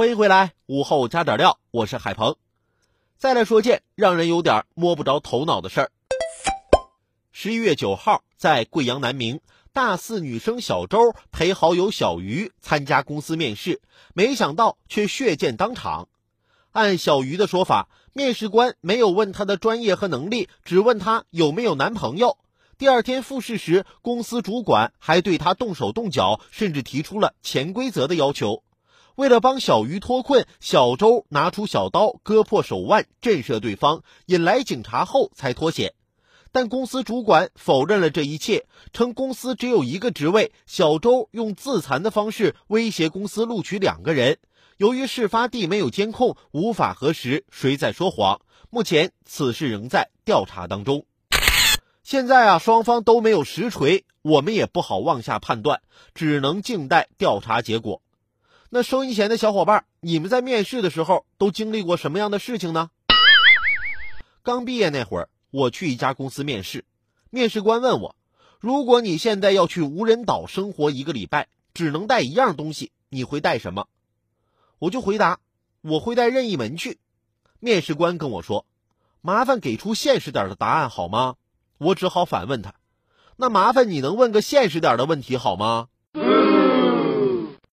欢迎回来，午后加点料，我是海鹏。再来说件让人有点摸不着头脑的事儿。十一月九号，在贵阳南明，大四女生小周陪好友小鱼参加公司面试，没想到却血溅当场。按小鱼的说法，面试官没有问她的专业和能力，只问她有没有男朋友。第二天复试时，公司主管还对她动手动脚，甚至提出了潜规则的要求。为了帮小鱼脱困，小周拿出小刀割破手腕，震慑对方，引来警察后才脱险。但公司主管否认了这一切，称公司只有一个职位。小周用自残的方式威胁公司录取两个人。由于事发地没有监控，无法核实谁在说谎。目前此事仍在调查当中。现在啊，双方都没有实锤，我们也不好妄下判断，只能静待调查结果。那收音前的小伙伴，你们在面试的时候都经历过什么样的事情呢？刚毕业那会儿，我去一家公司面试，面试官问我：“如果你现在要去无人岛生活一个礼拜，只能带一样东西，你会带什么？”我就回答：“我会带任意门去。”面试官跟我说：“麻烦给出现实点的答案好吗？”我只好反问他：“那麻烦你能问个现实点的问题好吗？”